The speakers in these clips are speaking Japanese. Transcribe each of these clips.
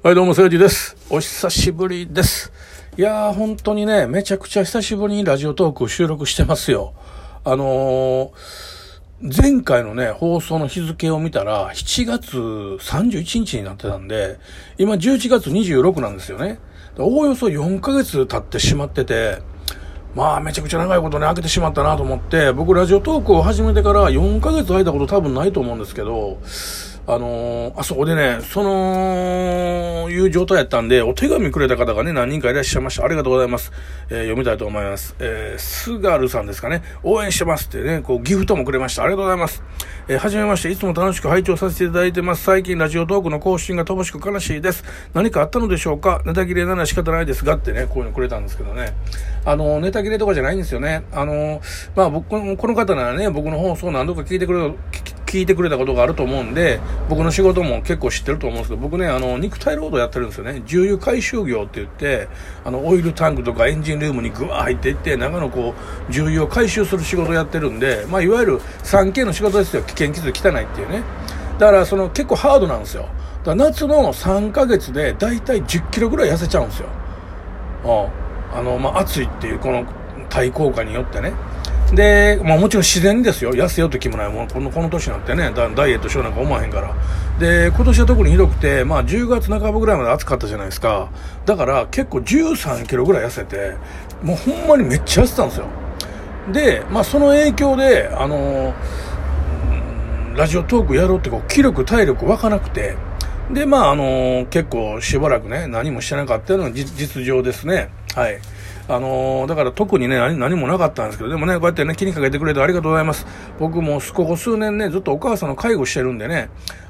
はい、どうも、せいじです。お久しぶりです。いやー、本当にね、めちゃくちゃ久しぶりにラジオトークを収録してますよ。あのー、前回のね、放送の日付を見たら、7月31日になってたんで、今11月26なんですよね。おおよそ4ヶ月経ってしまってて、まあ、めちゃくちゃ長いことね、開けてしまったなと思って、僕、ラジオトークを始めてから4ヶ月空いたこと多分ないと思うんですけど、あのーあそこでね、その、いう状態やったんで、お手紙くれた方がね、何人かいらっしゃいました。ありがとうございます。えー読みたいと思います。えー、スガルさんですかね。応援してますってね、こう、ギフトもくれました。ありがとうございます。えーはじめまして、いつも楽しく拝聴させていただいてます。最近、ラジオトークの更新が乏しく悲しいです。何かあったのでしょうか？ネタ切れなら仕方ないですがってね、こういうのくれたんですけどね。あの、ネタ切れとかじゃないんですよね。あの、まあ、僕、この方ならね、僕の放送何度か聞いてくれ、聞聞いてくれたことがあると思うんで、僕の仕事も結構知ってると思うんですけど、僕ね、あの、肉体労働やってるんですよね。重油回収業って言って、あの、オイルタンクとかエンジンルームにぐわー入っていって、中のこう、重油を回収する仕事をやってるんで、まあ、いわゆる 3K の仕事ですよ。危険傷汚いっていうね。だから、その、結構ハードなんですよ。だから夏の3ヶ月で、だいたい10キロぐらい痩せちゃうんですよ。あの、まあ、暑いっていう、この対効果によってね。で、まあもちろん自然ですよ。痩せようと気もないもん。この、この年なってね、ダダイエットしようなんか思わへんから。で、今年は特にひどくて、まあ10月半ばぐらいまで暑かったじゃないですか。だから結構13キロぐらい痩せて、もうほんまにめっちゃ痩せたんですよ。で、まあその影響で、あのうんラジオトークやろうってこう、気力、体力湧かなくて、で、まあ、あの結構しばらくね、何もしてなかったのが実情ですね。はい。あのだから特にね何、何もなかったんですけど、でもね、こうやってね、気にかけてくれてありがとうございます。僕もここ数年ね、ずっとお母さんの介護してるんでね、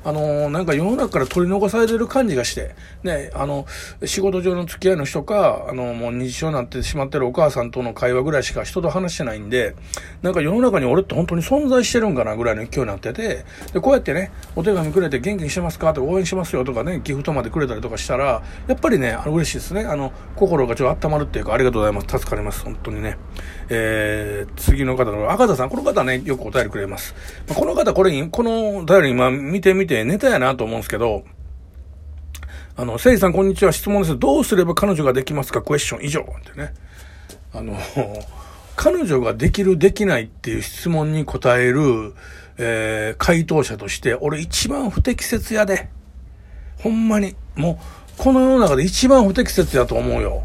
あのなんか世の中から取り残されてる感じがして、ね、あの、仕事上の付き合いの人か、あの、もう認知症になってしまってるお母さんとの会話ぐらいしか人と話してないんで、なんか世の中に俺って本当に存在してるんかなぐらいの勢いになってて、で、こうやってね、お手紙くれて元気にしてますか？とか応援しますよとかね、ギフトまでくれたりとかしたら、やっぱりね、あの嬉しいですね。あの、心がちょっと温まるっていうか、ありがとうございます。助かります。本当にね。えー、次の方の、赤田さん、この方ね、よくお便りくれます。この方、これ、このお便り今見てみてネタやなと思うんですけど、あの、せいさん、こんにちは。質問です。どうすれば彼女ができますか？クエスチョン以上。ってね。あの、彼女ができる、できないっていう質問に答える、えー、回答者として、俺一番不適切やで。ほんまに。もう、この世の中で一番不適切やと思うよ。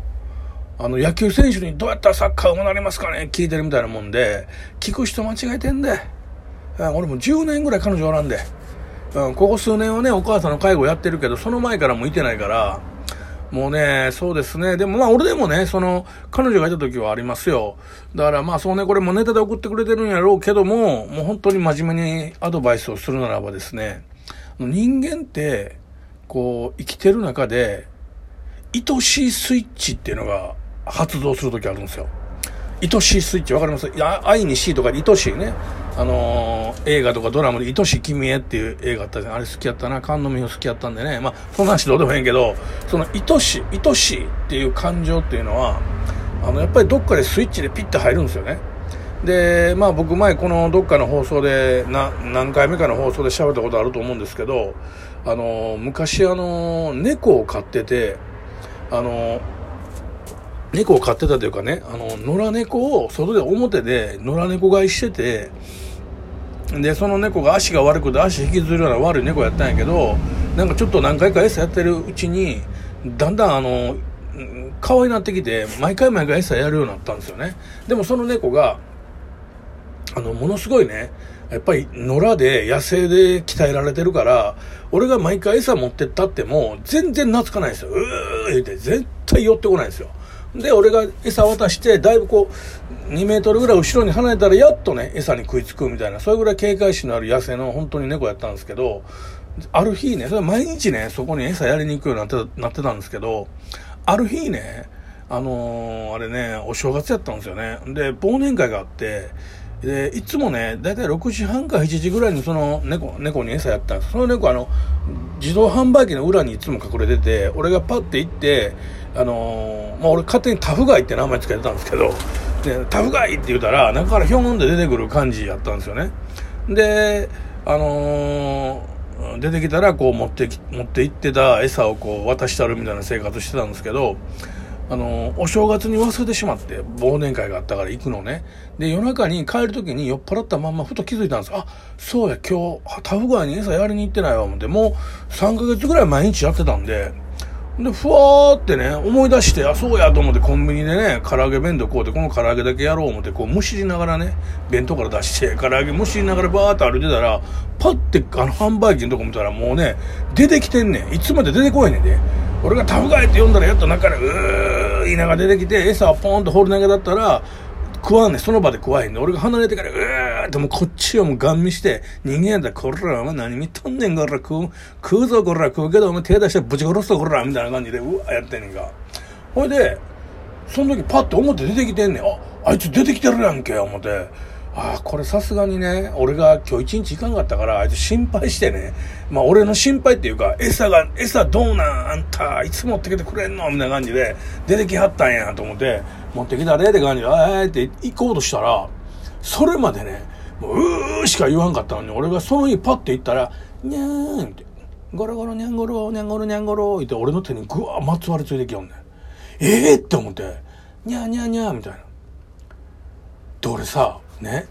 あの、野球選手にどうやったらサッカー上手なりますかね？聞いてるみたいなもんで、聞く人間違えてんで。俺も10年ぐらい彼女おらんで。うん、ここ数年はね、お母さんの介護やってるけど、その前からもいてないから、もうね、そうですね。でもまあ俺でもね、その、彼女がいた時はありますよ。だからまあそうね、これもネタで送ってくれてるんやろうけども、もう本当に真面目にアドバイスをするならばですね、人間って、こう、生きてる中で、愛しいスイッチっていうのが発動する時あるんですよ。愛しいスイッチわかります？いや、愛にしいとかで愛しいね。あのー映画とかドラマで愛し君へっていう映画あったじゃん。あれ好きやったな。菅野美穂好きやったんでね。まあ、そんな話どうでもいいんけど、その愛しい、愛しいっていう感情っていうのは、あの、やっぱりどっかでスイッチでピッて入るんですよね。で、まあ僕前このどっかの放送で、な、何回目かの放送で喋ったことあると思うんですけど、あの、昔あの、猫を飼ってて、あの、猫を飼ってたというかね、あの、野良猫を外で表で野良猫飼いしてて、で、その猫が足が悪くて足引きずるような悪い猫やったんやけど、なんかちょっと何回か餌やってるうちに、だんだんあの、可愛いなってきて、毎回毎回餌やるようになったんですよね。でもその猫が、あの、ものすごいね、やっぱり野良で野生で鍛えられてるから、俺が毎回餌持ってったっても、全然懐かないんですよ。うー言って、絶対寄ってこないんですよ。で、俺が餌渡して、だいぶこう、2メートルぐらい後ろに離れたら、やっとね、餌に食いつくみたいな、それぐらい警戒心のある野生の本当に猫やったんですけど、ある日ね、それ毎日ね、そこに餌やりに行くようになってなってたんですけど、ある日ね、あのーあれね、お正月やったんですよね。で、忘年会があって、で、いつもね、だいたい6時半か7時ぐらいにその猫、猫に餌やったんです。その猫あの、自動販売機の裏にいつも隠れてて、俺がパッて行って、あのーまあ、俺勝手にタフガイって名前つけてたんですけど、で、タフガイって言ったら、中からヒョンって出てくる感じやったんですよね。で、あのー出てきたらこう持ってき持って行ってた餌をこう渡したるみたいな生活してたんですけどあのお正月に忘れてしまって忘年会があったから行くのねで夜中に帰る時に酔っ払ったまんまふと気づいたんですあそうや今日タフガイに餌やりに行ってないわ思ってもう3ヶ月ぐらい毎日やってたんでで、ふわーってね、思い出して、あ、そうやと思ってコンビニでね、唐揚げ弁当こうて、この唐揚げだけやろう思って、こう、むしりながらね、弁当から出して、唐揚げむしりながらバーって歩いてたら、パッて、あの、販売機のとこ見たら、もうね、出てきてんねん。いつまで出てこいねんで。俺がタフガイって呼んだら、やっと中から、うー稲が出てきて、餌をポンと放り投げだったら、食わんねその場で食わへんね俺が離れてから、うーってもうこっちをもうガン見して、人間やったら、こら、お前何見とんねん、こら、食う、食うぞ、こら、食うけど、お前手出してぶち殺すぞ、こら、みたいな感じで、うわ、やってんねんか。ほいで、その時パッと思って出てきてんねん。あ、あいつ出てきてるやんけ、思って。ああ、これさすがにね、俺が今日一日行かんかったから、あいつ心配してね、まあ俺の心配っていうか、餌が、餌どうなんあんた、いつ持ってきてくれんの？みたいな感じで、出てきはったんやと思って、持ってきたでって感じで、あえって行こうとしたら、それまでね、もう、うーしか言わんかったのに、俺がその日パッて行ったら、にゃーんって、ゴロゴロにゃんごろ、にゃんごろにゃんごろって、俺の手にぐわーまつわりついてきよんねん。ええー、って思って、にゃーにゃーにゃーみたいな。で、俺さ、ね。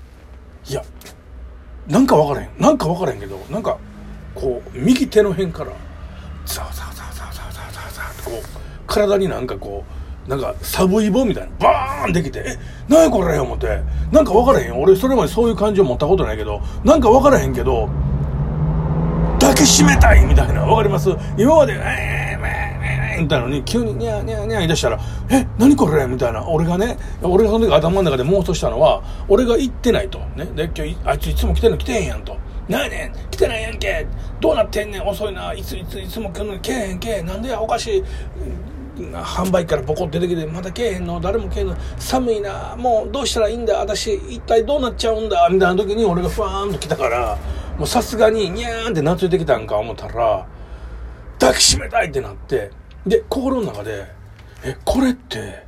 いやなんか分からへん。なんか分からへんけどなんかこう右手の辺からザワザワザワザワザワザワザワってこう体になんかこうなんかサブイボみたいなバーンできてえ何これ思ってなんか分からへん。俺それまでそういう感じを持ったことないけどなんか分からへんけど抱きしめたいみたいな分かります？今までえー、みたいなのに急にニャーニャーニャー言い出したら「え何これ?」みたいな。俺がね俺がその時頭の中で妄想したのは俺が行ってないと。ね。で今日あいついつも来てんの来てへんやんと「何？やねん来てないやんけ。どうなってんねん。遅いな。いついついつも来んのに来えへんけ。えなんでや？おかしい」販売からポコって出てきてまた来えへんの？誰も来えへんの？寒いな。もうどうしたらいいんだ？私一体どうなっちゃうんだ？みたいな時に俺がふわーんと来たからもうさすがにニャーンって懐いてきたんか思ったら抱きしめたいってなってで、心の中で、え、これって、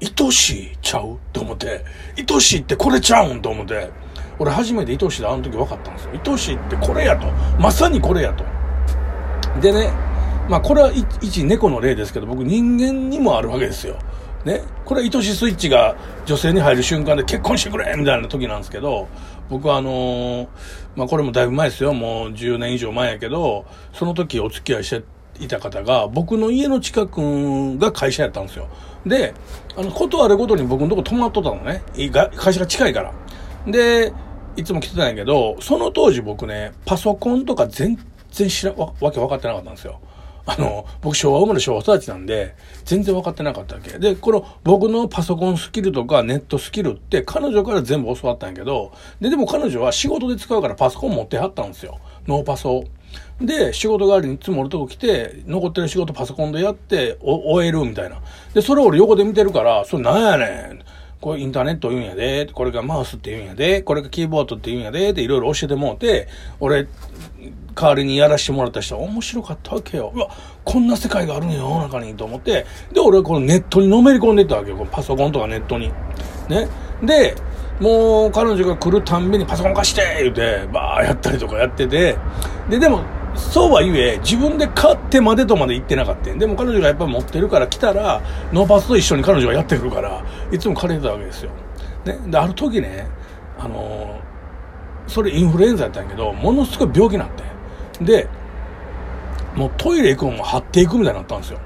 愛しいちゃう？と思って、愛しいってこれちゃうん？と思って、俺初めて愛しいであの時分かったんですよ。愛しいってこれやと。まさにこれやと。でね、まあこれは一猫の例ですけど、僕人間にもあるわけですよ。ね。これ愛しスイッチが女性に入る瞬間で結婚してくれみたいな時なんですけど、僕はあのー、まあこれもだいぶ前ですよ。もう10年以上前やけど、その時お付き合いしていた方が、僕の家の近くが会社やったんですよ。で、あの、ことあるごとに僕のとこ泊まっとったのね。会社が近いから。で、いつも来てたんやけど、その当時僕ね、パソコンとか全然知ら、わわけ分かってなかったんですよ。あの、僕昭和生まれ昭和育ちなんで、全然分かってなかったわけ。で、この僕のパソコンスキルとかネットスキルって彼女から全部教わったんやけど、で、でも彼女は仕事で使うからパソコン持ってはったんですよ。ノーパソ。で、仕事代わりにいつも俺とこ来て、残ってる仕事パソコンでやって、終えるみたいな。で、それを俺横で見てるから、それなんやねん。これインターネット言うんやで、これがマウスって言うんやで、これがキーボードって言うんやで、っていろいろ教えてもうて、俺、代わりにやらしてもらった人は面白かったわけよ。うわ、こんな世界があるのよ、世の中に、と思って。で、俺はこのネットにのめり込んでったわけよ。このパソコンとかネットに。ね。で、もう彼女が来るたんびにパソコン貸して言うて、バーやったりとかやってて、で、でも、そうは言え、自分で買ってまでとまで行ってなかった。でも彼女がやっぱり持ってるから来たら、ノーパスと一緒に彼女がやってくるから、いつも借りてたわけですよ。ね。で、ある時ね、あのー、それインフルエンザやったんやけど、ものすごい病気になって。で、もうトイレ行くのも張っていくみたいになったんですよ。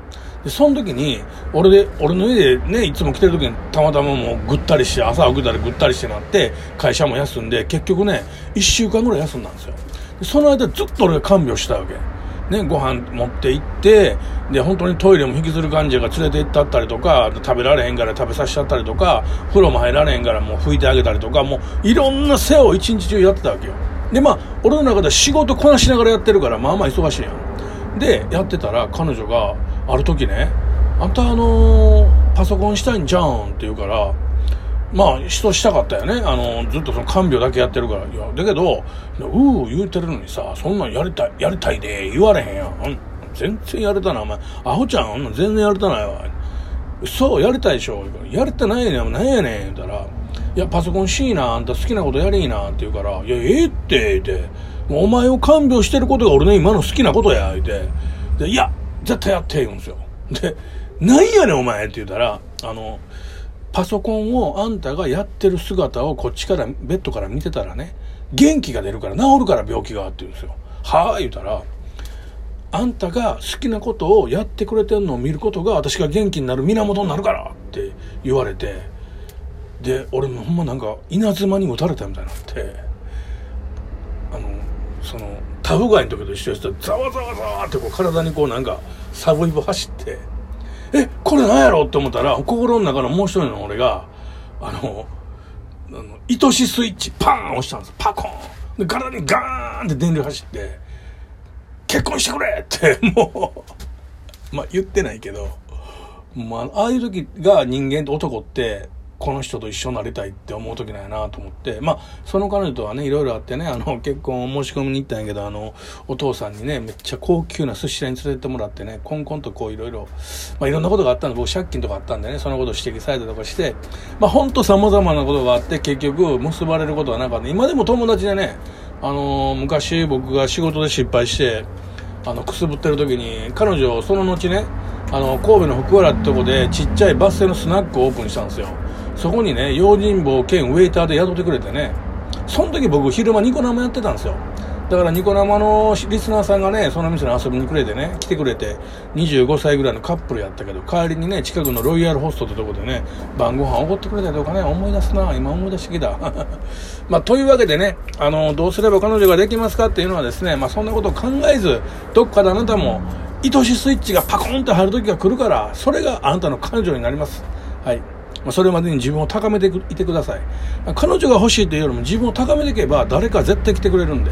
で、その時に、俺で、俺の家でね、いつも来てる時にたまたまもうぐったりして、朝起きたらぐったりしてなって、会社も休んで、結局ね、1週間ぐらい休んだんですよ。その間ずっと俺が看病したわけ。ね、ご飯持って行って、で、本当にトイレも引きずる患者が連れて行ったったりとか、食べられへんから食べさせちゃったりとか、風呂も入られへんからもう拭いてあげたりとか、もういろんな世話を一日中やってたわけよ。で、まあ、俺の中では仕事こなしながらやってるから、まあまあ忙しいやん。で、やってたら彼女が、ある時ね、あんたあのー、パソコンしたいんじゃんって言うから、まあ、人したかったよね。あの、ずっとその看病だけやってるから。いや、だけど、うー言うてるのにさ、そんなんやりたい、やりたいで言われへんやん。全然やれたな、お前。アホちゃん、全然やれたないわ。そう、やりたいでしょ。やれてないねん、何やねん。言ったら、いや、パソコンしいな、あんた好きなことやりいな、って言うから、いや、ええって言、って。もうお前を看病してることが俺の今の好きなことや、言うて。で、いや、絶対やって言うんですよ。で、なんやねんお前って言うたら、あの、パソコンをあんたがやってる姿をこっちから、ベッドから見てたらね、元気が出るから治るから病気がって言うんですよ。はあ言うたら、あんたが好きなことをやってくれてんのを見ることが私が元気になる源になるからって言われて、で、俺もほんまなんか稲妻に打たれたみたいになって、あの、その、タフガイの時と一緒ですざわざわざわってこう体にこうなんかサブイボ走って、え、これ何やろって思ったら、心の中のもう一人の俺が、あの、あの、愛しスイッチパーン押したんです。パコーン。で、体にガーンって電流走って、結婚してくれって、もうまあ言ってないけど、まあ、ああいう時が人間と男って、この人と一緒になりたいって思う時なんやなと思って、まあ、その彼女とはね、いろいろあってね、あの、結婚申し込みに行ったんやけど、あの、お父さんにね、めっちゃ高級な寿司屋に連れてってもらってね、コンコンとこういろいろ、まあ、いろんなことがあったんで、僕借金とかあったんでね、そのことを指摘されたとかして、まあ、ほんと様々なことがあって、結局、結ばれることはなかった。今でも友達でね、あのー、昔僕が仕事で失敗して、あの、くすぶってる時に、彼女、その後ね、あの、神戸の福原ってとこで、ちっちゃいバス停のスナックをオープンしたんですよ。そこにね、用心棒兼ウェイターで雇ってくれてね、その時僕昼間ニコ生やってたんですよ。だからニコ生のリスナーさんがね、その店に遊びにくれてね、来てくれて、25歳ぐらいのカップルやったけど、帰りにね、近くのロイヤルホストってとこでね、晩ご飯おごってくれたりとかね、思い出すな、今思い出してきた。まあ、というわけでね、あの、どうすれば彼女ができますかっていうのはですね、まあ、そんなことを考えず、どっかであなたも、愛しスイッチがパコンって入る時が来るから、それがあなたの彼女になります。はい。まあ、それまでに自分を高めていてください。彼女が欲しいというよりも自分を高めていけば誰か絶対来てくれるんで。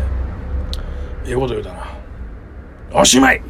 ええこと言うたな。おしまい